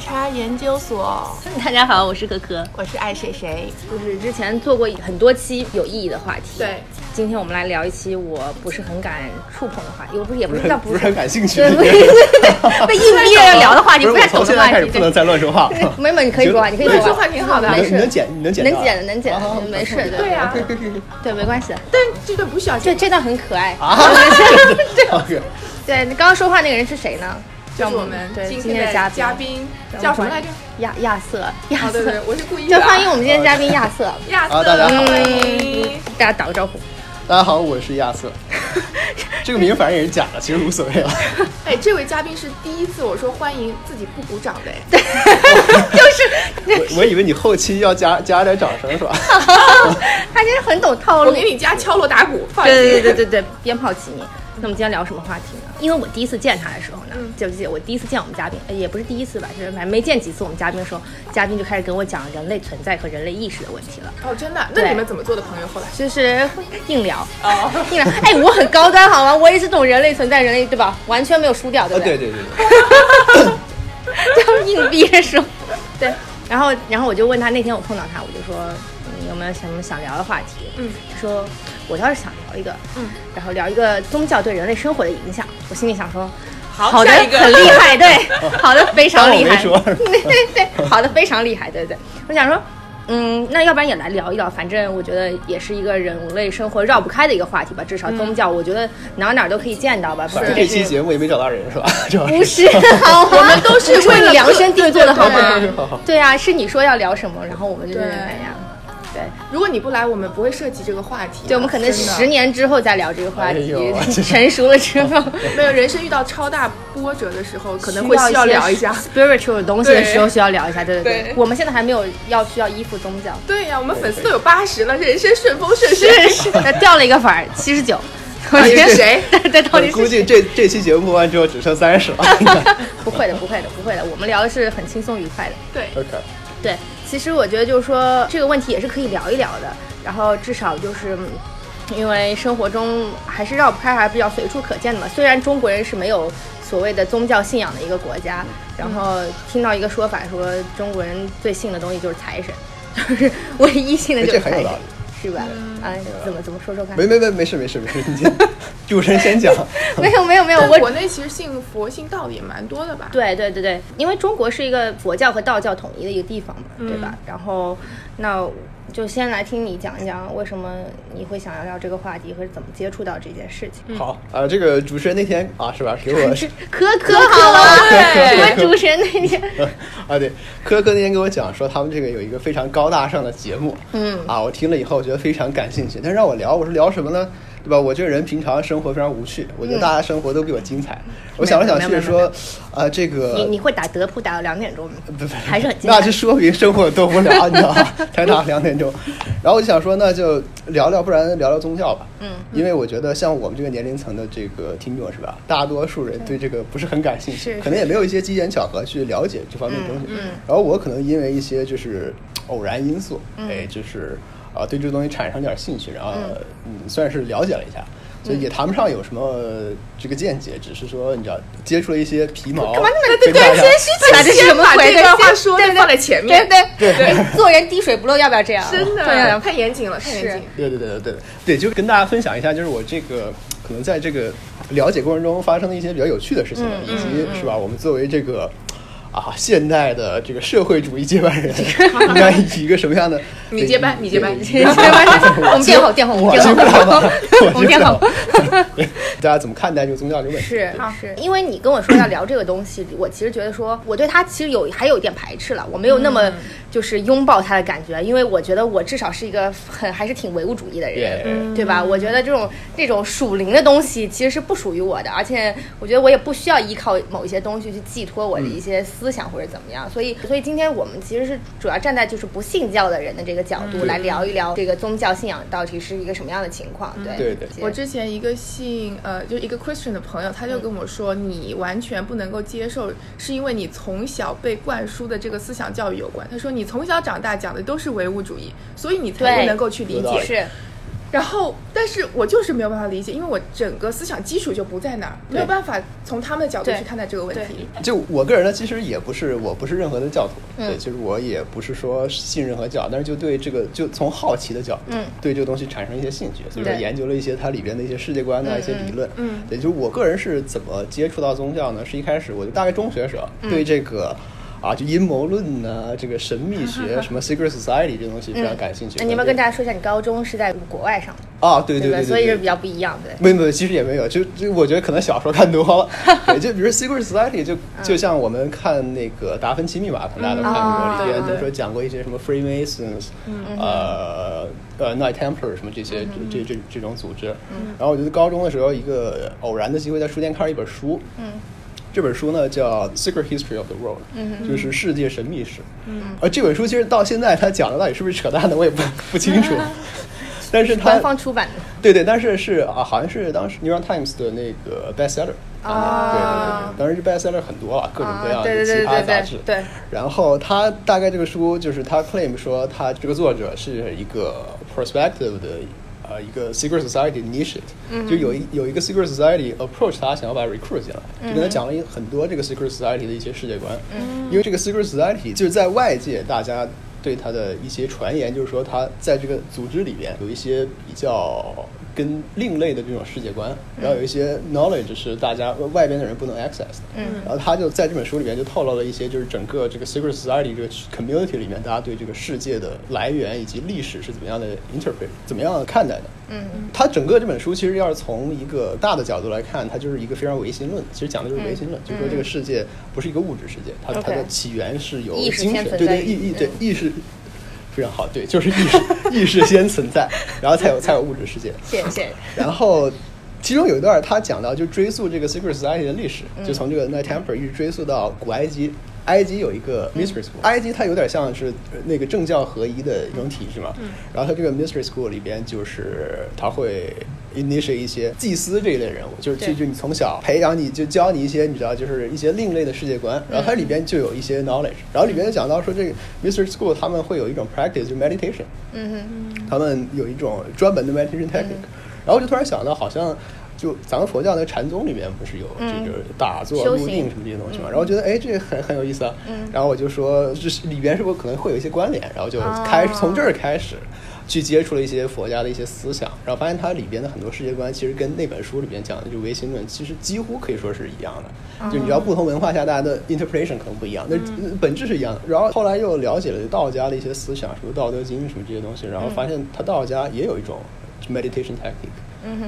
时差研究所，大家好，我是可可，我是爱谁谁。就是之前做过很多期有意义的话题，对，今天我们来聊一期我不是很敢触碰的话题，我不是也不不是叫不是很感兴趣对，。不对 被硬逼着要聊的话题，不是，太懂的话题现在开始，不能再乱说话。对没有，你可以说话，你可以说说话挺好的没事，你能剪，你能剪，能剪的，能剪的啊，没事，对呀、对，没关系，但这段不需要剪，这这段很可爱。啊。对你刚刚说话那个人是谁呢？就是我们今天的嘉宾嘉宾叫什么来着？亚亚瑟，亚哦，对对，瑟，我是故意就的啊。欢迎我们今天嘉宾亚瑟，亚瑟，大家好欢迎。大家打个招呼。大家好，我是亚瑟。这个名反正也是假的，其实无所谓了。哎，这位嘉宾是第一次我说欢迎自己不鼓掌的，对，就是我我以为你后期要加加点掌声是吧？他真是很懂套路。我给你加敲锣打鼓，放心对对对对对，鞭炮齐鸣。那我们今天聊什么话题呢？因为我第一次见他的时候呢，嗯记不记得我第一次见我们嘉宾，呃也不是第一次吧，就是反正没见几次我们嘉宾的时候，嘉宾就开始跟我讲人类存在和人类意识的问题了，哦，真的？那你们怎么做的朋友？后来就是硬聊。哦，硬聊，哎，我很高端好吗？我也是懂人类存在，人类对吧？完全没有输掉，对啊，不对对对对，就硬逼着说，对。然后，然后我就问他，那天我碰到他，我就说你有没有什么想聊的话题？嗯，他说我倒是想聊一个，嗯，然后聊一个宗教对人类生活的影响。我心里想说，好好的，很厉害，对，好的，非常厉害，对对对，好的，非常厉害，对对。我想说。嗯，那要不然也来聊一聊，反正我觉得也是一个人类生活绕不开的一个话题吧。至少宗教，我觉得哪哪都可以见到吧。不反正是这期节目也没找到人是吧？不是？我们都是为了量身定做的，好对对吗对好好？对啊，是你说要聊什么，然后我们就是对哎呀，对，如果你不来，我们不会涉及这个话题。对，我们可能十年之后再聊这个话题哎，成熟了之后，没有人生遇到超大波折的时候，可能会需要聊一下。spiritual 的东西的时候需要聊一下，对对对我们现在还没有要需要依附宗教，对呀、我们粉丝都有八十了，人生顺风顺水。是是，掉了一个粉儿，七十九。到底是谁？对 对，到底估计这这期节目播完之后只剩三十了。不会的，不会的，不会的。我们聊的是很轻松愉快的。对，OK，对，其实我觉得就是说这个问题也是可以聊一聊的，然后至少就是。嗯因为生活中还是绕不开，还是比较随处可见的嘛。虽然中国人是没有所谓的宗教信仰的一个国家，然后听到一个说法说中国人最信的东西就是财神，就是唯一信的就是财神哎这很有道理，是吧？啊，怎么怎么说说看？没没没没事没事没事，你先 主持人先讲。没有没有没有，我国内其实信佛、信道的也蛮多的吧？对对对对，因为中国是一个佛教和道教统一的一个地方嘛，对吧？然后，那就先来听你讲一讲，为什么你会想要聊这个话题，和怎么接触到这件事情。好啊，这个主持人那天啊是吧，给我可可好了，对因为主持人那天，啊，对，科科那天跟我讲说他们这个有一个非常高大上的节目，嗯。啊，我听了以后我觉得非常感兴趣，但是让我聊，我说聊什么呢？对吧？我这个人平常生活非常无趣，我觉得大家生活都比我精彩。我想来想去说，呃，这个你你会打德扑打到两点钟吗？不不，还是很精彩那就说明生活有多无聊，你知道吗？才打两点钟，然后我就想说，那就聊聊，不然聊聊宗教吧。嗯，因为我觉得像我们这个年龄层的这个听众是吧，大多数人对这个不是很感兴趣，可能也没有一些机缘巧合去了解这方面的东西。嗯嗯然后我可能因为一些就是偶然因素，嗯哎，就是啊对这个东西产生点兴趣，然后嗯算是了解了一下。所以也谈不上有什么这个见解，只是说你知道接触了一些皮毛，干嘛那么跟大家谦虚起来？这是什么？这段话说的对对放在前面对对对，做人滴水不漏，要不要这样？真的对对对太严谨了，太严谨。对对对对对对，就跟大家分享一下，就是我这个可能在这个了解过程中发生的一些比较有趣的事情，嗯以及是吧，我们作为这个。啊，现代的这个社会主义接班人 应该以一个什么样的？你接班对你接班你接班我们电后电后我我们电后 接不了吗？我们电后。大家怎么看待这个宗教这个问题？是是，因为你跟我说要聊这个东西，我其实觉得说我对他其实有还有一点排斥了，我没有那么就是拥抱他的感觉，因为我觉得我至少是一个很还是挺唯物主义的人。嗯对吧？我觉得这种这种属灵的东西其实是不属于我的，而且我觉得我也不需要依靠某一些东西去寄托我的一些思想或者怎么样。所以，所以今天我们其实是主要站在就是不信教的人的这个角度来聊一聊这个宗教信仰到底是一个什么样的情况。对对对我之前一个信呃，就一个 Christian 的朋友，他就跟我说，你完全不能够接受，是因为你从小被灌输的这个思想教育有关。他说你从小长大讲的都是唯物主义，所以你才不能够去理解。是然后，但是我就是没有办法理解，因为我整个思想基础就不在那儿，没有办法从他们的角度去看待这个问题。就我个人呢，其实也不是，我不是任何的教徒，嗯对，其实我也不是说信任何教，但是就对这个，就从好奇的角度，嗯对这个东西产生一些兴趣，所以说研究了一些它里边的一些世界观的一些理论，嗯对，就我个人是怎么接触到宗教呢？是一开始我就大概中学时候嗯对这个。啊，就阴谋论呐、这个神秘学，什么 secret society 这东西非常感兴趣。那你们跟大家说一下，你高中是在国外上的，啊，对对吧？对，所以是比较不一样，对。没有没有，其实也没有，就就我觉得可能小说看多了，对，就比如说 Secret Society，就就像我们看那个达芬奇密码，可能大家都看过，哦里边就是说讲过一些什么 Freemasons，呃呃 Knight Templar 什么这些这这这这种组织。然后我觉得高中的时候，一个偶然的机会在书店看了一本书，嗯这本书呢叫《Secret History of the World》，嗯就是世界神秘史。嗯，而这本书其实到现在它讲的到底是不是扯淡的，我也不不清楚。但是它官方出版的。对对，但是是啊，好像是当时《New York Times》的那个 bestseller。啊对对对，当时这 bestseller 很多了，各种各样啊对对对的其他对对杂志。对然后他大概这个书就是他 claim 说他这个作者是一个 perspective 的呃一个 secret society initiate，、就有一有一个 secret society approach 他想要把 recruit 进来，就跟他讲了一很多这个 secret society 的一些世界观。因为这个 secret society 就是在外界大家对他的一些传言，就是说他在这个组织里边有一些比较跟另类的这种世界观，然后有一些 knowledge 是大家外边的人不能 access 的。嗯然后他就在这本书里面就透露了一些，就是整个这个 secret society 这个 community 里面，大家对这个世界的来源以及历史是怎么样的 interpret，怎么样看待的。嗯他整个这本书其实要是从一个大的角度来看，它就是一个非常唯心论。其实讲的就是唯心论，就是说这个世界不是一个物质世界，它它的起源是由精神，对对意意对嗯意识非常好，对，就是意识意识先存在，然后才有才有物质世界。谢谢。然后其中有一段他讲到，就追溯这个 secret society 的历史，嗯就从这个 Knight Templar 一直追溯到古埃及。埃及有一个嗯 mystery school，、埃及它有点像是呃那个政教合一的一种体制嘛。嗯然后它这个 mystery school 里边，就是它会 initiate 一些祭司这一类人物，就是就就你从小培养你就教你一些你知道就是一些另类的世界观，然后它里边就有一些 knowledge，然后里边就讲到说这个 mystery school 他们会有一种 practice 就 meditation，嗯哼，他们有一种专门的 meditation technique，、然后我就突然想到，好像就咱们佛教那禅宗里面不是有这个打坐、入定什么这些东西嘛？然后觉得哎，这个很很有意思啊。嗯然后我就说，这是里边是不是可能会有一些关联？然后就开始、哦从这儿开始。去接触了一些佛家的一些思想，然后发现它里边的很多世界观其实跟那本书里边讲的就唯心论，其实几乎可以说是一样的。就你知道不同文化下大家的 interpretation 可能不一样，那、本质是一样的。然后后来又了解了道家的一些思想，什么《道德经》什么这些东西，然后发现他道家也有一种 meditation technique。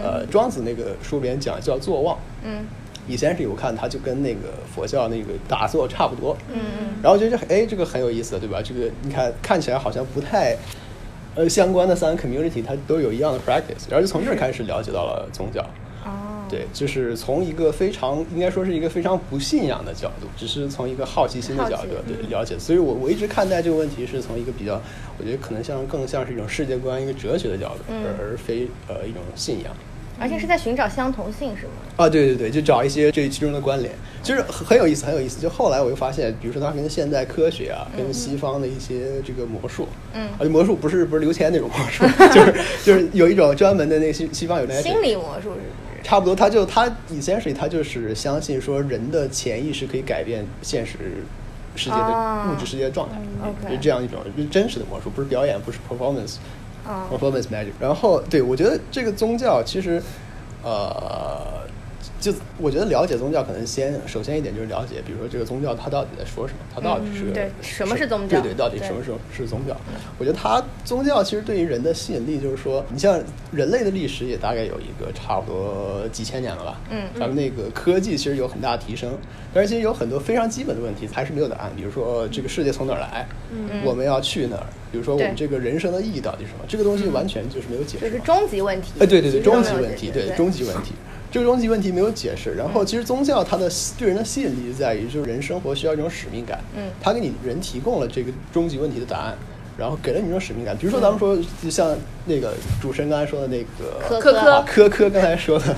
呃，庄子那个书里边讲叫坐忘。嗯 essentially 我看它就跟那个佛教那个打坐差不多。嗯嗯然后觉得哎，这个很有意思，对吧？这个你看看起来好像不太，呃，相关的三个 community 它都有一样的 practice，然后就从这儿开始了解到了宗教。哦，对，就是从一个非常应该说是一个非常不信仰的角度，只是从一个好奇心的角度对了解。所以我我一直看待这个问题是从一个比较，我觉得可能像更像是一种世界观、一个哲学的角度，嗯而而非呃一种信仰。而且是在寻找相同性，是吗？啊，对对对，就找一些这其中的关联，就是很很有意思，很有意思。就后来我又发现，比如说它跟现代科学啊，跟西方的一些这个魔术，嗯而且魔术不是不是刘谦那种魔术，就是就是有一种专门的那个西西方有那心理魔术是不是？差不多，他就他 essentially 他就是相信说人的潜意识可以改变现实世界的啊物质世界的状态，嗯，OK 就这样一种真实的魔术，不是表演，不是 performance。Performance magic。然后，对我觉得这个宗教其实，呃，就我觉得了解宗教可能先首先一点就是了解，比如说这个宗教它到底在说什么，它到底是个、嗯对什么是宗教？对对，到底什么时候是宗教？我觉得它宗教其实对于人的吸引力就是说，你像人类的历史也大概有一个差不多几千年了吧，嗯咱们那个科技其实有很大的提升，但是其实有很多非常基本的问题还是没有答案，比如说这个世界从哪儿来，嗯。我们要去哪儿，比如说我们这个人生的意义到底是什么，这个东西完全就是没有解释嘛。就是终极问题。哎，对对对，终极问题，对对。终极问题，这个终极问题没有解释。然后，其实宗教它的对人的吸引力在于，就是人生活需要一种使命感。嗯它给你人提供了这个终极问题的答案，然后给了你一种使命感。比如说，咱们说，就像那个主持人刚才说的那个科科科科刚才说的，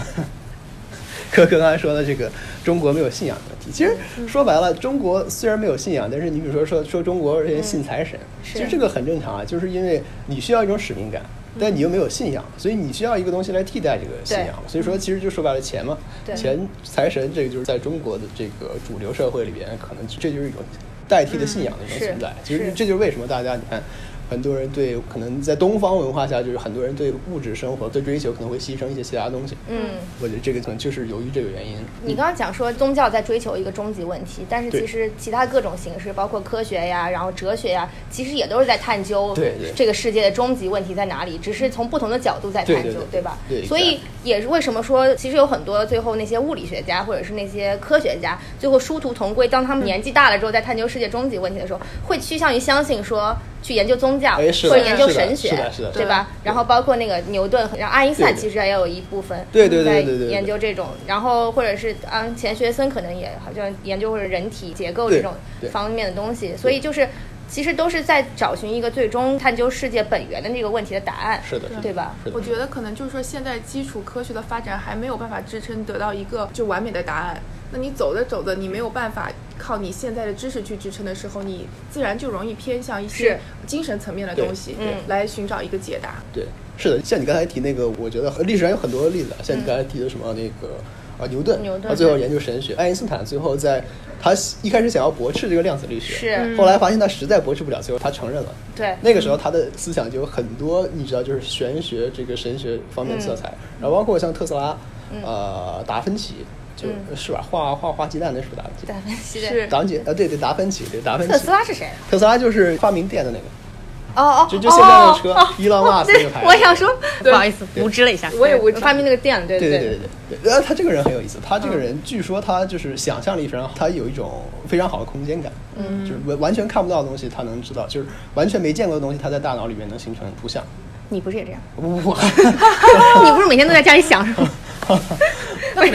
科科刚才说的这个中国没有信仰的问题，其实说白了，中国虽然没有信仰，但是你比如说说说中国人信财神，其实这个很正常啊，就是因为你需要一种使命感。但你又没有信仰，所以你需要一个东西来替代这个信仰。所以说，其实就说白了，钱嘛，钱财神这个就是在中国的这个主流社会里边，可能这就是一种代替的信仰的一种存在。其实这就是为什么大家你看。很多人对可能在东方文化下，就是很多人对物质生活的追求可能会牺牲一些其他东西。嗯，我觉得这个可能就是由于这个原因。你刚刚讲说宗教在追求一个终极问题，但是其实其他各种形式，包括科学呀，然后哲学呀，其实也都是在探究这个世界的终极问题在哪里，只是从不同的角度在探究，对吧？对。所以也是为什么说，其实有很多最后那些物理学家或者是那些科学家，最后殊途同归，当他们年纪大了之后，在探究世界终极问题的时候，会趋向于相信说。去研究宗教，或者研究神学，对吧？然后包括那个牛顿，然后爱因斯坦其实也有一部分在研究这种，然后或者是啊钱学森可能也好像研究或者人体结构这种方面的东西，所以就是其实都是在找寻一个最终探究世界本源的那个问题的答案，是的，对吧？我觉得可能就是说现在基础科学的发展还没有办法支撑得到一个就完美的答案。那你走着走着，你没有办法靠你现在的知识去支撑的时候，你自然就容易偏向一些精神层面的东西，来寻找一个解答。对，是的，像你刚才提那个，我觉得历史上有很多例子，像你刚才提的什么那个啊牛顿，他最后研究神学；爱因斯坦最后在他一开始想要驳斥这个量子力学，是后来发现他实在驳斥不了，最后他承认了。对，那个时候他的思想就有很多，你知道，就是玄学这个神学方面色彩，然后包括像特斯拉，呃，达芬奇。就是吧，画画画鸡蛋那是不是达芬奇？达芬奇是达芬奇，呃，对对，达芬奇，对达芬奇。特斯拉是谁？特斯拉就是发明电的那个。哦哦，就就现在的车，伊朗马斯那个牌。我想说，不好意思，无知了一下。我也无知发明那个电，对对对对对。然后他这个人很有意思，他这个人据说他就是想象力非常好，他有一种非常好的空间感，嗯，就是完完全看不到的东西他能知道，就是完全没见过的东西他在大脑里面能形成图像。你不是也这样？我，你不是每天都在家里想是吗？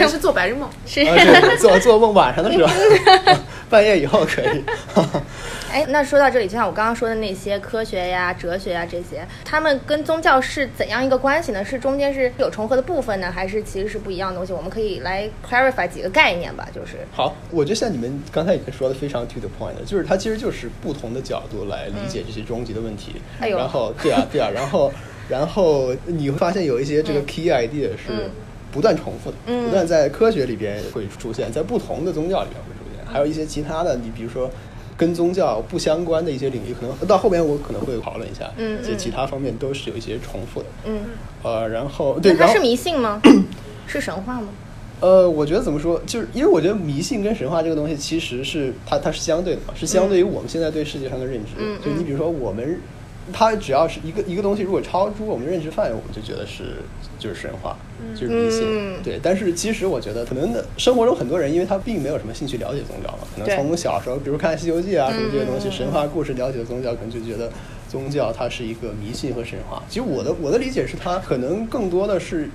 是做白日梦？是做做梦晚上的时候，半夜以后可以。哎，那说到这里，就像我刚刚说的那些科学呀、哲学呀这些，他们跟宗教是怎样一个关系呢？是中间是有重合的部分呢，还是其实是不一样的东西？我们可以来 clarify 几个概念吧，就是。好，我觉得像你们刚才已经说的非常 to the point 就是它其实就是不同的角度来理解这些终极的问题。哎呦。然后，对啊，对啊，然后，然后你会发现有一些这个 key idea 是不断重复的，不断在科学里边会出现，在不同的宗教里边会出现，还有一些其他的，你比如说。跟宗教不相关的一些领域，可能到后边我可能会讨论一下，嗯，一些其他方面都是有一些重复的，嗯，呃，然后对，它是迷信吗？是神话吗？呃，我觉得怎么说，就是因为我觉得迷信跟神话这个东西其实是它它是相对的嘛，是相对于我们现在对世界上的认知，就你比如说我们。它只要是一个一个东西，如果超出我们认知范围，我们就觉得是就是神话，就是迷信。对，但是其实我觉得，可能生活中很多人，因为他并没有什么兴趣了解宗教嘛，可能从小时候，比如看《西游记》啊什么这些东西，神话故事了解的宗教，可能就觉得宗教它是一个迷信和神话。其实我的我的理解是，它可能更多的是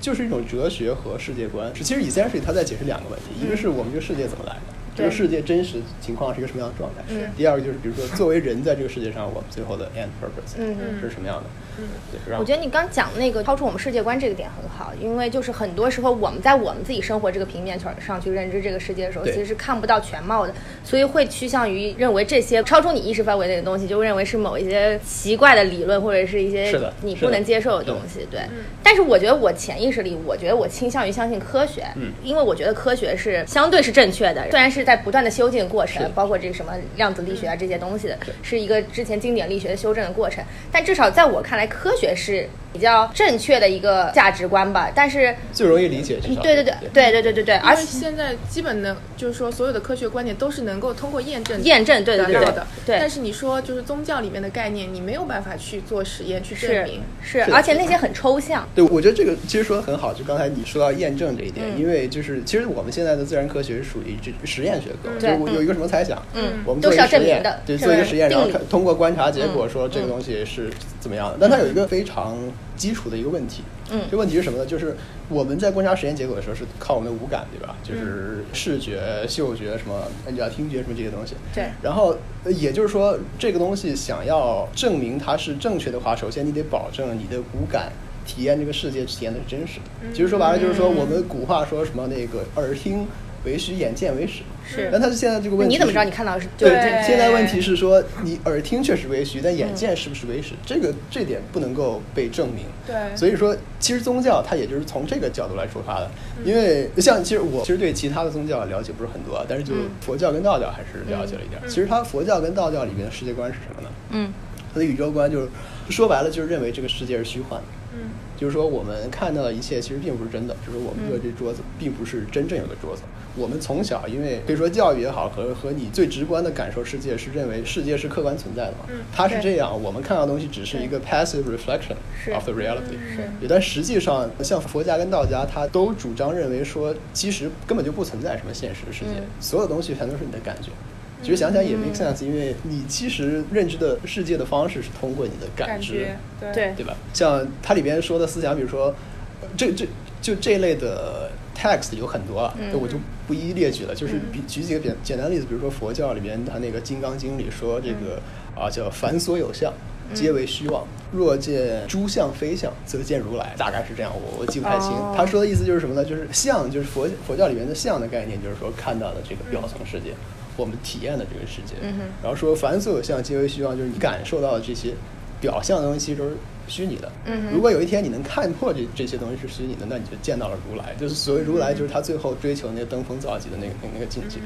就是一种哲学和世界观。其实 essentially 它在解释两个问题，一个是我们这个世界怎么来的。这个世界真实情况是一个什么样的状态？嗯。第二个就是，比如说，作为人在这个世界上，我们最后的 end purpose 是什么样的？嗯。对。我觉得你刚讲那个超出我们世界观这个点很好，因为就是很多时候我们在我们自己生活这个平面上上去认知这个世界的时候，其实是看不到全貌的，所以会趋向于认为这些超出你意识范围内的东西，就认为是某一些奇怪的理论或者是一些你不能接受的东西。对。但是我觉得我潜意识里，我觉得我倾向于相信科学，嗯，因为我觉得科学是相对是正确的，虽然是。在不断的修进过程，包括这个什么量子力学啊这些东西的，是一个之前经典力学的修正的过程。但至少在我看来，科学是。比较正确的一个价值观吧，但是最容易理解。对对对对对对对对，而且现在基本的，就是说所有的科学观点都是能够通过验证验证对对对的。对。但是你说就是宗教里面的概念，你没有办法去做实验去证明。是，而且那些很抽象。对，我觉得这个其实说的很好。就刚才你说到验证这一点，因为就是其实我们现在的自然科学是属于这实验学科，就有一个什么猜想，嗯，我们做一个实验，的，对，做一个实验，然后看通过观察结果说这个东西是怎么样的。但它有一个非常。基础的一个问题，嗯，这问题是什么呢？就是我们在观察实验结果的时候，是靠我们的五感，对吧？就是视觉、嗅觉什么，你要听觉什么这些东西。对。然后，也就是说，这个东西想要证明它是正确的话，首先你得保证你的五感体验这个世界体验的是真实的。其实说白了，就是说我们古话说什么那个耳听。为虚，眼见为实。是但他是现在这个问题，你怎么知道你看到的是对，现在问题是说，你耳听确实为虚，但眼见是不是为实？这个这点不能够被证明。对所以说，其实宗教它也就是从这个角度来出发的。因为像其实我其实对其他的宗教了解不是很多啊，但是就嗯佛教跟道教还是了解了一点。其实它佛教跟道教里面的世界观是什么呢？嗯它的宇宙观就是说白了就是认为这个世界是虚幻的。嗯就是说，我们看到的一切其实并不是真的，就是我们坐这桌子并不是真正有的桌子。我们从小因为可以说教育也好，和和你最直观的感受世界是认为世界是客观存在的嘛，嗯它是这样，我们看到的东西只是一个 passive reflection of the reality。是对，但实际上，像佛家跟道家，它都主张认为说，其实根本就不存在什么现实世界，嗯所有东西全都是你的感觉。其实想想也 make sense，因为你其实认知的世界的方式是通过你的感知。感对对对吧？像它里边说的思想，比如说，呃这这就这类的 text 有很多了，嗯我就不一一列举了。就是比举几个简简单的例子，比如说佛教里边它那个《金刚经》里说这个、嗯啊叫凡所有相，皆为虚妄。若见诸相非相，则见如来。大概是这样，我我记不太清。哦他说的意思就是什么呢？就是相，就是佛佛教里面的相的概念，就是说看到的这个表层世界，我们体验的这个世界。嗯然后说凡所有相，皆为虚妄，就是你感受到的这些表象的东西，都是虚拟的。嗯如果有一天你能看破这这些东西是虚拟的，那你就见到了如来。就是所谓如来，就是他最后追求那个登峰造极的那个那个那个境界。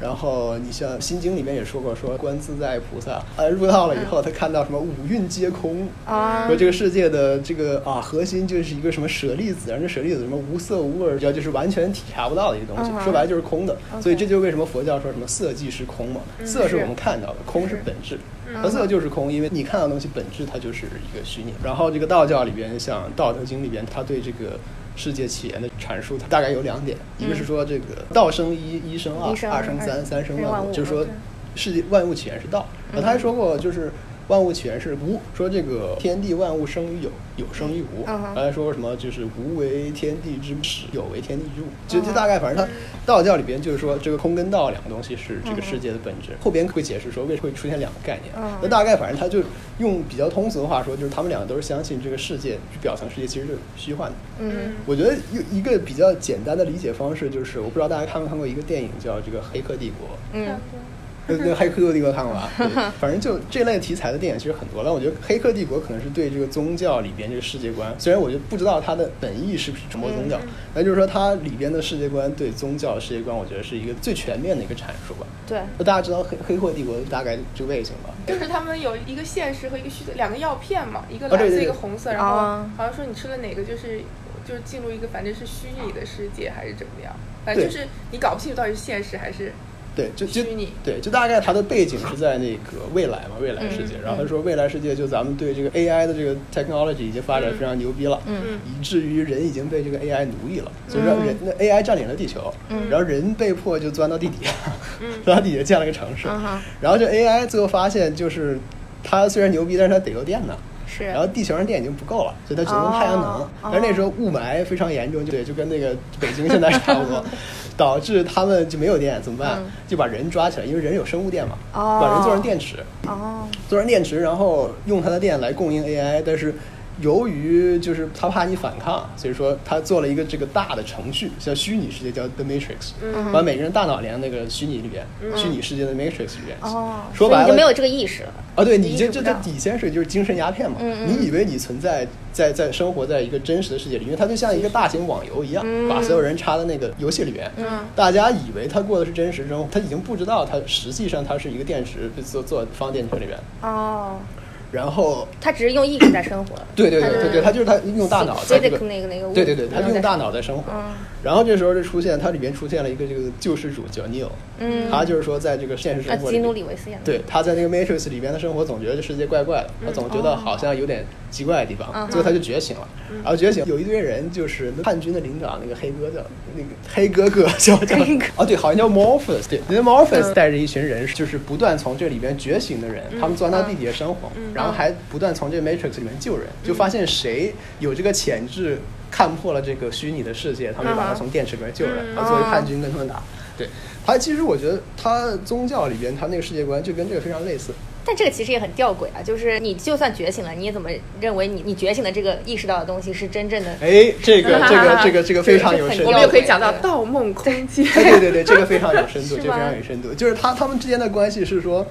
然后你像《心经》里面也说过，说观自在菩萨，呃入道了以后，他看到什么五蕴皆空，啊说这个世界的这个啊核心就是一个什么舍利子，然后这舍利子什么无色无味，叫就是完全体察不到的一个东西嗯，说白了就是空的。所以这就是为什么佛教说什么色即是空嘛，色是我们看到的，空是本质。和色就是空，因为你看到的东西本质它就是一个虚拟。然后这个道教里边，像《道德经》里边，它对这个世界起源的阐述，它大概有两点，一个是说这个道生一，一生二二生三，三生万物，生万物就是说世界万物起源是道。然后他还说过，就是万物起源是无，说这个天地万物生于有，有生于无。嗯哼他还说什么，就是无为天地之始，有为天地之物。就嗯就大概反正他道教里边就是说，这个空跟道两个东西是这个世界的本质。后边会解释说为什么会出现两个概念嗯。那大概反正他就用比较通俗的话说，就是他们两个都是相信这个世界表层世界其实是虚幻的。嗯我觉得一一个比较简单的理解方式就是，我不知道大家看没看过一个电影叫这个《黑客帝国》。嗯那那《黑客帝国》看过吧？反正就这类题材的电影其实很多，但我觉得《黑客帝国》可能是对这个宗教里边这个世界观，虽然我就不知道它的本意是不是传播宗教，那就是说它里边的世界观对宗教世界观，我觉得是一个最全面的一个阐述吧。对那大家知道黑《黑客帝国》大概这个类型吧？就是他们有一个现实和一个虚的两个药片嘛，一个蓝色哦对对对一个红色，然后哦好像说你吃了哪个就是就是进入一个反正是虚拟的世界还是怎么样，反正就是你搞不清楚到底是现实还是对，就就对，就大概它的背景是在那个未来嘛，未来世界。嗯然后他说未来世界就咱们对这个 AI 的这个 technology 已经发展非常牛逼了，嗯。以至于人已经被这个 AI 奴役了，所以说人那 AI 占领了地球，嗯。然后人被迫就钻到地底下，钻到地底下建了个城市，嗯然后这 AI 最后发现就是它虽然牛逼，但是它得用电呢。是。然后地球上电已经不够了，所以它只能用太阳能。哦。但是那时候雾霾非常严重，就对，就跟那个北京现在差不多，导致他们就没有电，怎么办？嗯就把人抓起来，因为人有生物电嘛，哦把人做成电池，哦做成电池，然后用它的电来供应 AI，但是。由于就是他怕你反抗，所以说他做了一个这个大的程序，叫虚拟世界，叫 The Matrix，、嗯。把每个人大脑连那个虚拟里边，虚拟世界的 Matrix 里边。哦，说白了你就没有这个意识了。啊，对，你你这这这意识不到底线是就是精神鸦片嘛？你以为你存在在在生活在一个真实的世界里，因为它就像一个大型网游一样，嗯。把所有人插在那个游戏里边。嗯。大家以为他过的是真实生活，他已经不知道他实际上他是一个电池做做放电池里边，哦，然后他只是用意识在生活。对对对对对，他就是他用大脑在这个那个那个对对对，他用大脑在生活。嗯然后这时候就出现，它里面出现了一个这个救世主叫 Neo，嗯。他就是说在这个现实啊，生活里面基努里维斯演的。对，他在那个 Matrix 里边的生活，总觉得这世界怪怪的，他总觉得好像有点奇怪的地方，嗯最后他就觉醒了。然后觉醒，有一堆人就是叛军的领长，那个黑哥叫那个黑哥哥叫 叫黑哥。哦，对，好像叫 Morpheus，对，那个 Morpheus 嗯。带着一群人，就是不断从这里边觉醒的人，他们钻到地底下生活，然后还不断从这个 Matrix 里面救人，就发现谁有这个潜质，看破了这个虚拟的世界，他们就把他从电池里面救出来，他作为叛军跟他们打。对他，其实我觉得他宗教里边他那个世界观就跟这个非常类似，但这个其实也很吊诡啊，就是你就算觉醒了，你也怎么认为你你觉醒的这个意识到的东西是真正的？哎，这个 这个这个这个非常有深度，我们又可以讲到《盗梦空间》。对对对，这个非常有深度，这个非常有深度。就是他他们之间的关系是说，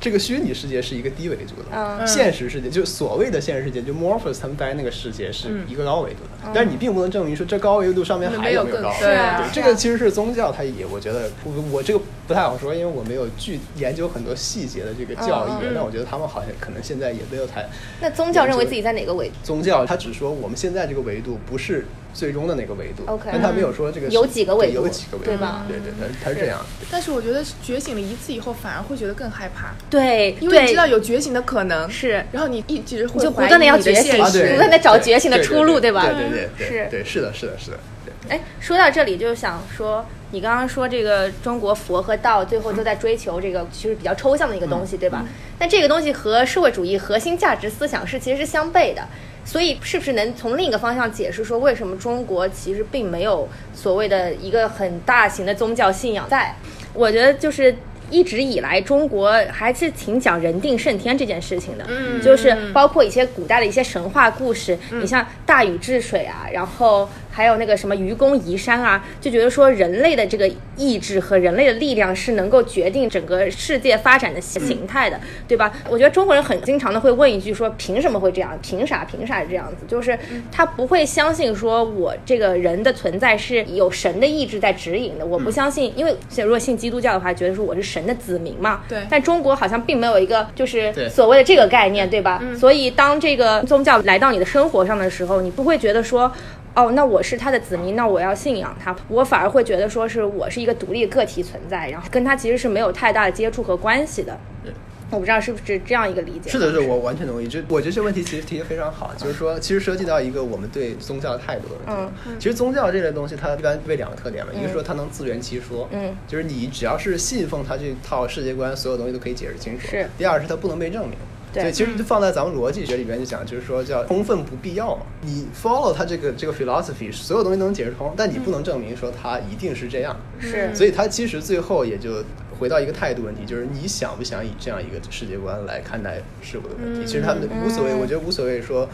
这个虚拟世界是一个低维度的，嗯。现实世界就所谓的现实世界，就 Morpheus 他们待那个世界是一个高维度的，嗯。但是你并不能证明说这高维度上面还有没有高维度。更对啊。对，这个其实是宗教，它也我觉得我我这个不太好说，因为我没有具研究很多细节的这个教义，嗯。但我觉得他们好像可能现在也没有太那宗教认为自己在哪个维度？宗教，他只说我们现在这个维度不是最终的那个维度 OK 但他没有说这个有几个维度对有几个维度，对吧？对对对，它是这样。但是我觉得觉醒了一次以后，反而会觉得更害怕，对，因为你知道有觉醒的可能，是。然后你一直会就不断的要觉醒不断的找觉醒的出路对吧？对对对对，是对，是的，是的，是的，对。哎，说到这里，就是想说，你刚刚说这个中国佛和道最后都在追求这个，其实比较抽象的一个东西，对吧？但这个东西和社会主义核心价值思想是其实是相悖的，所以是不是能从另一个方向解释说，为什么中国其实并没有所谓的一个很大型的宗教信仰在？我觉得就是。一直以来，中国还是挺讲人定胜天这件事情的，嗯就是包括一些古代的一些神话故事，你像大禹治水啊，然后还有那个什么愚公移山啊，就觉得说人类的这个意志和人类的力量是能够决定整个世界发展的形态的，对吧？我觉得中国人很经常的会问一句说，凭什么会这样？凭啥？凭啥这样子？就是他不会相信说我这个人的存在是有神的意志在指引的，我不相信，因为如果信基督教的话，觉得说我是神的子民嘛，对但中国好像并没有一个就是所谓的这个概念，对吧？所以当这个宗教来到你的生活上的时候，你不会觉得说。哦，那我是他的子民，那我要信仰他。我反而会觉得说是我是一个独立个体存在，然后跟他其实是没有太大的接触和关系的。对我不知道是不是这样一个理解。是的，是我完全同意。就我觉得这个问题其实提的非常好，就是说，其实涉及到一个我们对宗教的态度的问题。嗯其实宗教这类东西，它一般为两个特点嘛，一个说它能自圆其说，嗯，就是你只要是信奉它这套世界观，所有东西都可以解释清楚。是第二是它不能被证明。对所以其实就放在咱们逻辑学里边就讲，就是说叫充分不必要嘛。你 follow 他这个这个 philosophy，所有东西都能解释通，但你不能证明说它一定是这样。是，所以它其实最后也就回到一个态度问题，就是你想不想以这样一个世界观来看待事物的问题。其实他们无所谓，我觉得无所谓说。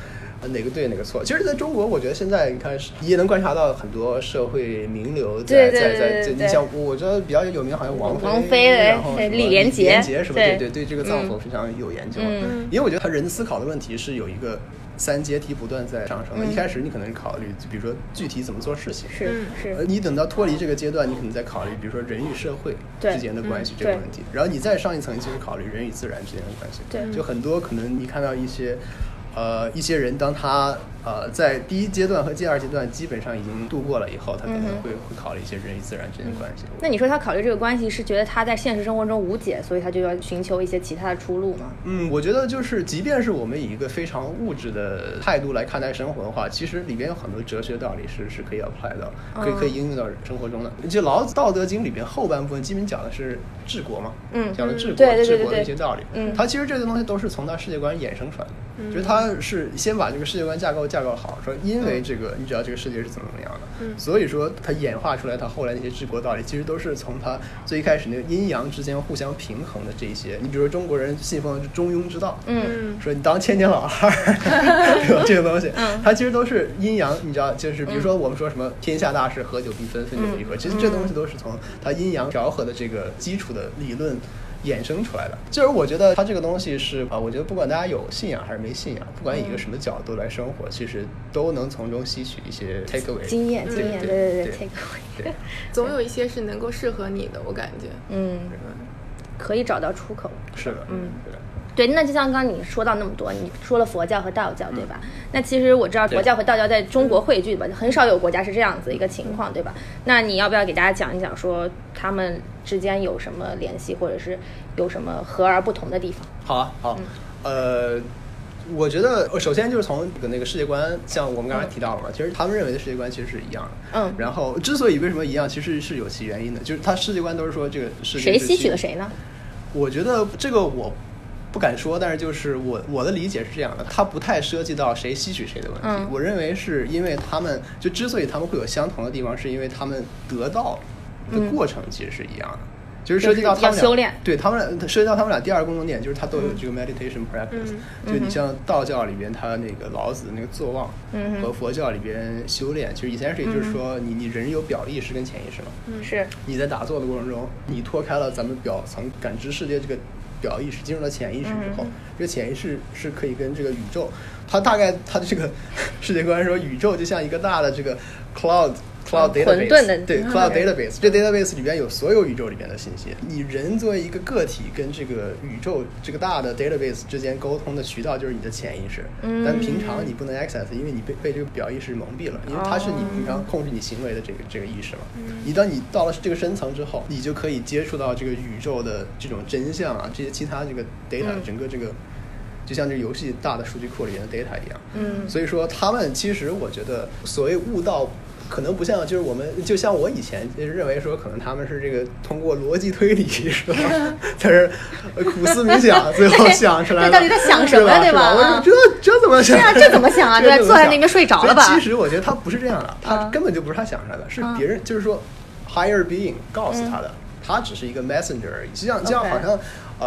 呃哪个对哪个错？其实，在中国，我觉得现在你看，你也能观察到很多社会名流在在在你像我觉得比较有名，好像王王菲然后李连杰连杰什么，对对对对，这个藏佛非常有研究。嗯因为我觉得他人思考的问题是有一个三阶梯不断在上升的。嗯一开始你可能是考虑，比如说具体怎么做事情，是呃，是，你等到脱离这个阶段，你可能在考虑，比如说人与社会之间的关系嗯这个问题，然后你再上一层，就是考虑人与自然之间的关系。对就很多可能你看到一些，呃，一些人当他呃在第一阶段和第二阶段基本上已经度过了以后，他可能嗯会、会考虑一些人与自然之间的关系。那你说他考虑这个关系是觉得他在现实生活中无解，所以他就要寻求一些其他的出路吗？嗯，我觉得就是，即便是我们以一个非常物质的态度来看待生活的话，其实里边有很多哲学道理是是可以 apply 到，可以可以应用到生活中的。就老子《道德经》里边后半部分基本讲的是治国嘛，嗯讲的治国、治国的一些道理。嗯他其实这些东西都是从他世界观衍生出来的，就是他是先把这个世界观架构架构好，说因为这个你知道这个世界是怎么怎么样的，所以说它演化出来它后来那些治国道理，其实都是从它最一开始那个阴阳之间互相平衡的这一些。你比如说中国人信奉的是中庸之道，嗯说你当千年老二，对吧？这个东西，嗯它其实都是阴阳，你知道，就是比如说我们说什么天下大事，合久必分，分久必合，其实这东西都是从它阴阳调和的这个基础的理论。衍生出来的，就是我觉得它这个东西是啊，我觉得不管大家有信仰还是没信仰，不管以一个什么角度来生活，其实都能从中吸取一些 take away 经验经验，对对对对，take away，总有一些是能够适合你的，我感觉。嗯，可以找到出口。是的，嗯。对的。对，那就像刚刚你说到那么多，你说了佛教和道教，对吧？那其实我知道佛教和道教在中国汇聚吧，很少有国家是这样子一个情况，对吧？那你要不要给大家讲一讲，说他们之间有什么联系，或者是有什么和而不同的地方？好啊，好，呃，我觉得呃首先就是从这个那个世界观，像我们刚才提到了嘛，其实他们认为的世界观其实是一样的。嗯然后之所以为什么一样，其实是有其原因的，就是他世界观都是说这个世界是谁吸取了谁呢？我觉得这个我不敢说，但是就是我我的理解是这样的，它不太涉及到谁吸取谁的问题。嗯。我认为是因为他们就之所以他们会有相同的地方，是因为他们得到的过程其实是一样的。就是涉及到他们俩修炼。对他们俩涉及到他们俩第二个共同点，就是他都有这个 meditation practice、嗯。就你像道教里边，他那个老子那个坐忘，嗯和佛教里边修炼，其实 essentially 就是说你你人有表意识跟潜意识嘛。是。你在打坐的过程中，你脱开了咱们表层感知世界这个表意识，进入了潜意识之后，嗯这个潜意识是可以跟这个宇宙，它大概它的这个 世界观说，宇宙就像一个大的这个 cloud。Cloud 嗯 database，混沌的对嗯 Cloud database，这 database 里边有所有宇宙里边的信息。你人作为一个个体跟这个宇宙这个大的 database 之间沟通的渠道就是你的潜意识，嗯但平常你不能 access，因为你被被这个表意识蒙蔽了，因为它是你平常控制你行为的这个这个意识嘛。你当你到了这个深层之后，你就可以接触到这个宇宙的这种真相啊，这些其他这个 data，、嗯整个这个就像这游戏大的数据库里面的 data 一样。嗯所以说他们其实我觉得所谓悟道。可能不像，就是我们就像我以前认为说，可能他们是这个通过逻辑推理是吧，在这儿苦思冥想，最后想出来 到底在想什么对吧？对吧？我这这怎么想？对啊这怎么想啊？对坐在那边睡着了吧？其实我觉得他不是这样的，他啊根本就不是他想出来的，是啊别人，就是说 higher being 告诉他的，他只是一个 messenger 而已。就像就像好像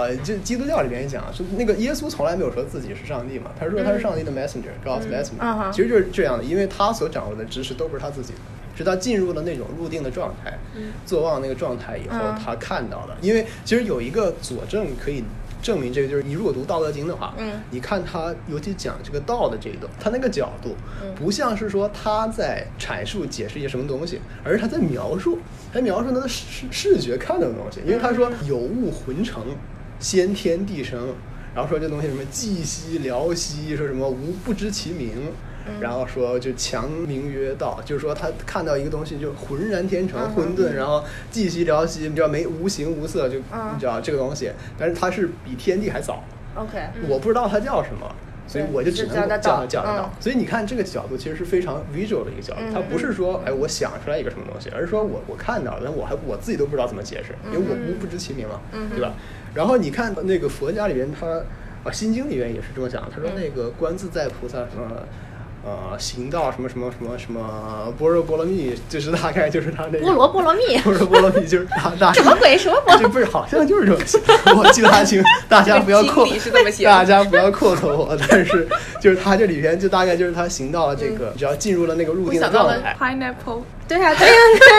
呃，就基督教里面也讲，是那个耶稣从来没有说自己是上帝嘛，他说他是上帝的 messenger，God's 嗯 messenger，哼其实就是这样的，因为他所掌握的知识都不是他自己的。是他进入了那种入定的状态，坐忘那个状态以后，嗯他看到了。因为其实有一个佐证可以证明这个，就是你如果读《道德经》的话，嗯你看他尤其讲这个道的这一段，他那个角度，嗯不像是说他在阐述解释一些什么东西，而是他在描述，他描述他的视视觉看到的东西。因为他说有物混成，先天地生，然后说这东西什么寂兮寥兮，说什么无不知其名。然后说就强名曰道，就是说他看到一个东西就浑然天成、混沌，然后寂兮寥兮，你知道没无形无色，就嗯。你知道这个东西，但是它是比天地还早，，OK，我不知道它叫什么。所以我就只能是叫它叫它道。所以你看这个角度其实是非常 visual 的一个角度，它不是说哎我想出来一个什么东西，而是说我我看到了，但我还我自己都不知道怎么解释，因为我无不知其名嘛，对吧？然后你看那个佛家里边，他啊《心经》里边也是这么讲，他说那个观自在菩萨什么。呃，行道什么什么什么什么般若波罗蜜，就是大概就是他那个菠萝波罗蜜 般若波罗蜜就是他大什么鬼什么菠就不是好像就是这么写，我记不太清，大家不要扣大家不要扣头我，但是就是他这里边就大概就是他行到了这个，只要进入了那个入定的状态，pineapple，对啊对啊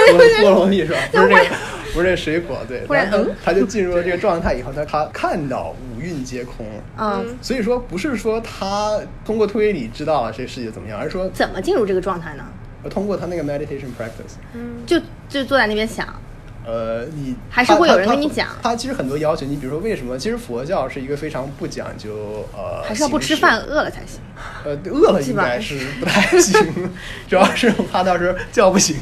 菠萝菠萝蜜是吧？不是这个，不是这水果，对，忽然然后嗯？他就进入了这个状态以后，他他看到五蕴皆空，嗯，所以说不是说他通过推理知道了这个世界怎么样，而是说怎么进入这个状态呢？通过他那个 meditation practice，嗯就就坐在那边想，呃，你还是会有人跟你讲他其实很多要求，你比如说为什么？其实佛教是一个非常不讲究呃，还是要不吃饭，饿了才行。呃，饿了应该是不太行，主要是我怕到时候叫不醒。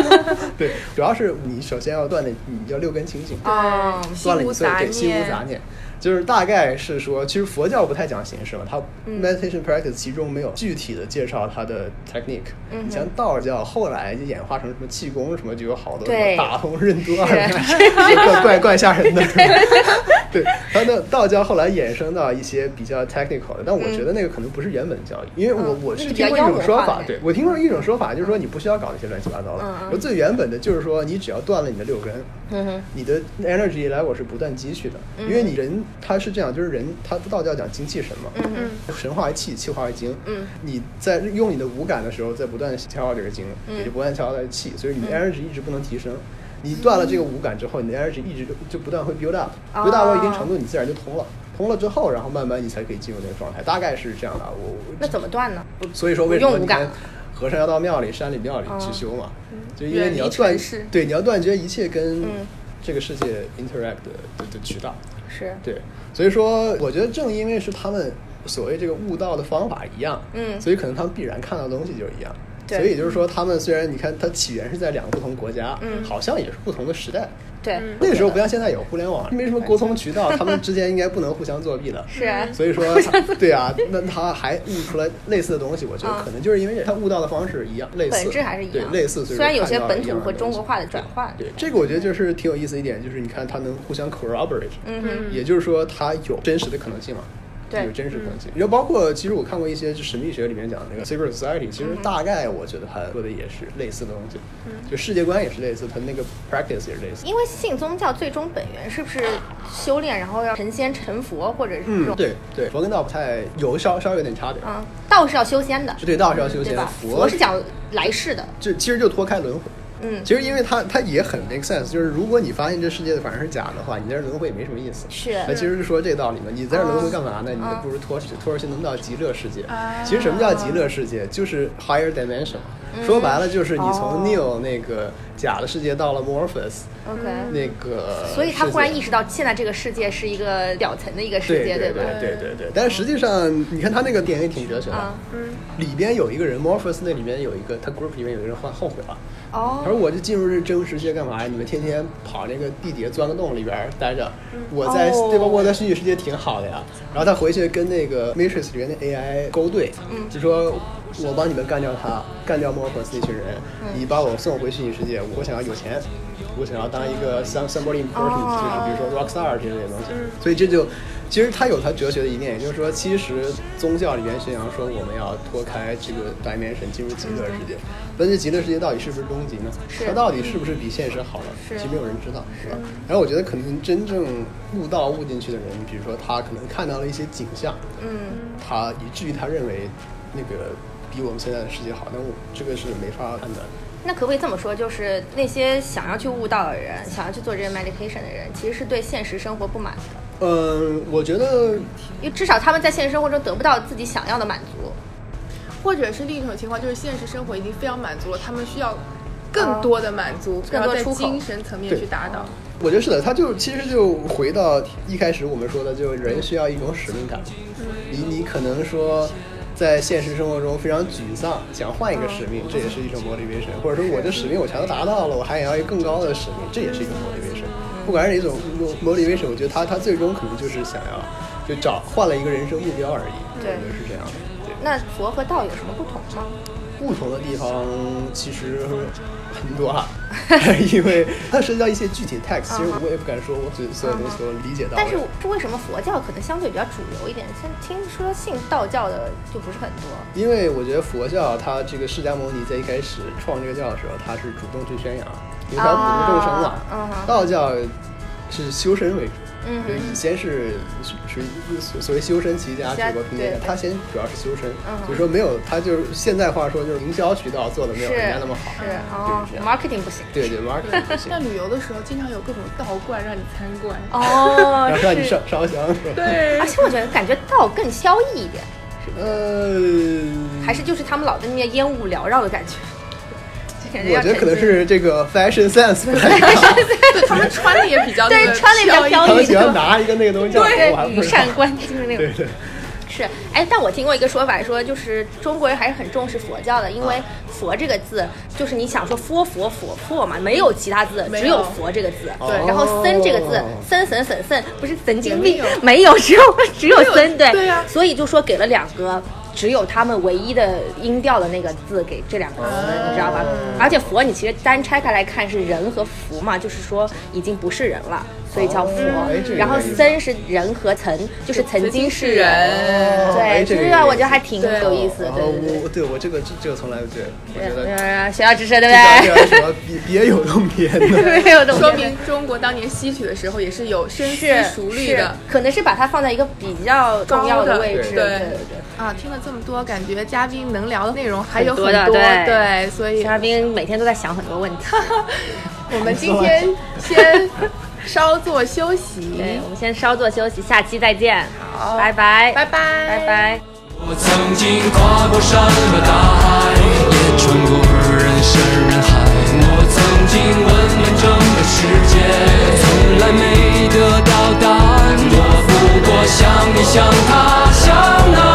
对，主要是你首先要锻炼，你要六根清净，哦断了你心无杂所有对心无杂念。就是大概是说，其实佛教不太讲形式嘛，它嗯。meditation practice 其中没有具体的介绍它的 technique。你像道教后来就演化成什么气功什么，就有好多什么对。打通任督二 脉，怪怪怪吓人的。对，它的道教后来衍生到一些比较 technical 的，但我觉得那个可能不是原本教义，因为我我是听过一种说法，对我听过一种说法，就是说你不需要搞那些乱七八糟的。最原本的就是说你只要断了你的六根，嗯，你的 energy level 是不断积蓄的，因为你人他是这样，就是人他道教讲精气神嘛，嗯神化为气，气化为精。嗯，你在用你的五感的时候，在不断地消耗这个精，嗯也就不断消耗它的气，所以你的 energy 一直不能提升。你断了这个五感之后，你的 energy 一直就就不断会 build up，build up 到一定程度，你自然就通了。通了之后，然后慢慢你才可以进入那个状态，大概是这样的。我那怎么断呢？所以说为什么不用五感和尚要到庙里、山里、庙里去修嘛？就因为你要断，对，你要断绝一切跟嗯这个世界 interact 的的的渠道。是，对，所以说我觉得正因为是他们所谓这个悟道的方法一样，嗯所以可能他们必然看到的东西就是一样。对。所以就是说，他们虽然你看它起源是在两个不同国家，嗯。好像也是不同的时代。对，那个时候不像现在有互联网，没什么沟通渠道，他们之间应该不能互相作弊的。是啊。所以说，对啊，那他还悟出来类似的东西，我觉得嗯。可能就是因为他悟到的方式一样，类似，本质还是一样，对，类似。所以虽然有些本土和中国化的转换，对，这个我觉得就是挺有意思一点，就是你看它能互相 corroborate，嗯哼，也就是说它有真实的可能性嘛。对就是真实可能性。然后包括其实我看过一些就神秘学里面讲的那个 secret society，其实大概我觉得它说的也是类似的东西，就世界观也是类似，它那个 practice 也是类似。因为信宗教最终本源是不是修炼，然后要成仙成佛，或者是这嗯，种？对对，佛跟道不太有稍稍微有点差别。嗯，道是要修仙的，就对道是要修仙，的？佛是讲来世的。就其实就脱开轮回。嗯，其实因为它它也很 make sense，就是如果你发现这世界的反而是假的话，你在这轮回也没什么意思。是那其实是说这道理嘛，你在这轮回干嘛呢？嗯你不如脱脱而去能到极乐世界啊。其实什么叫极乐世界？就是 higher dimension 说白了就是你哦从 Neo 那个假的世界到了 Morpheus OK，那个，所以他忽然意识到现在这个世界是一个表层的一个世界，对对吧？对对对。但是实际上，你看他那个电影也挺哲学的嗯，里边有一个人 Morpheus 那里面有一个他 group 里面有一个人后后悔了。哦他说：“我就进入这真实世界干嘛呀？你们天天跑那个地底下钻个洞里边儿待着，我在、哦对吧？我在虚拟世界挺好的呀。然后他回去跟那个 Matrix 里面的 AI 勾兑，嗯就说我帮你们干掉他，干掉 Morpheus 那群人，嗯你把我送回虚拟世界，我想要有钱，我想要当一个 some somebody important，、哦就是比如说 rockstar 这类东西。所以这就其实他有他哲学的一面，也就是说，其实宗教里面宣扬说我们要脱开这个 dimension 进入极乐世界。但是极乐世界到底是不是终极呢？它到底是不是比现实好了？其实没有人知道，是吧？然后我觉得可能真正悟道悟进去的人，比如说他可能看到了一些景象，嗯，他以至于他认为那个比我们现在的世界好，但我这个是没法判断。那可不可以这么说，就是那些想要去悟道的人，想要去做这些 meditation 的人，其实是对现实生活不满的，嗯，我觉得因为至少他们在现实生活中得不到自己想要的满足。或者是另一种情况，就是现实生活已经非常满足了，他们需要更多的满足，然后在更多出口精神层面去达到。我觉得是的，他就其实就回到一开始我们说的，就人需要一种使命感。你你可能说。在现实生活中非常沮丧，想换一个使命，这也是一种 motivation。或者说，我的使命我全都达到了，我还想要一个更高的使命，这也是一种 motivation。不管是哪种 motivation，我觉得他他最终可能就是想要就找换了一个人生目标而已。对我觉得是这样的。对，那佛和道有什么不同吗？不同的地方其实很多哈，因为它涉及到一些具体的 text，其实我也不敢说我所所有东西都理解到。但是是为什么佛教可能相对比较主流一点？像听说信道教的就不是很多。因为我觉得佛教它这个释迦牟尼在一开始创这个教的时候，他是主动去宣扬，因为他要普度众生嘛。道教是修身为主。嗯就以先是属于所所谓修身齐家治国平天下，他先主要是修身，嗯所以说没有他就是现在话说就是营销渠道做的没有人家那么好，是哦。，marketing 不行。对对，marketing 不行那，旅游的时候，经常有各种道观让你参观。哦 然后让你是烧烧香是吧？对而且我觉得感觉道更萧逸一点，呃，还是就是他们老在那边烟雾缭绕的感觉。我觉得可能是这个 fashion sense 不太好，对 他们 穿的也比较对那个穿的也比较飘逸他们喜欢拿一个那个东西叫对我还不知道。善观就是那种。对对。是，哎，但我听过一个说法，说就是中国人还是很重视佛教的，因为啊“佛”这个字，就是你想说佛佛佛佛嘛，没有其他字，只有“佛”这个字。对然后“僧”这个字哦，僧僧僧僧，不是神经病也没有，没有，只有只有僧，对对。呀所以就说给了两个。只有他们唯一的音调的那个字给这两个词，你知道吧？而且佛你其实单拆开来看是人和佛嘛，就是说已经不是人了，所以叫佛。然后僧是人和曾，就是曾经是人。对，这个这个我觉得还挺有意思。的对对对我对我这个这这个从来对，我觉得对对，学校知识对不对？别别有洞天的。没有懂说明中国当年吸取的时候也是有深思是熟虑的，可能是把它放在一个比较重要的位置。对对对。啊，听了这么多，感觉嘉宾能聊的内容还有很多，对,所以嘉宾每天都在想很多问题。我们今天先稍作休息，对，我们先稍作休息，下期再见，好，拜拜，拜拜，拜拜。我曾经跨过山和大海，也穿过人山人海。我曾经问遍整个世界，从来没得到答案。我不过想你，想他，想那。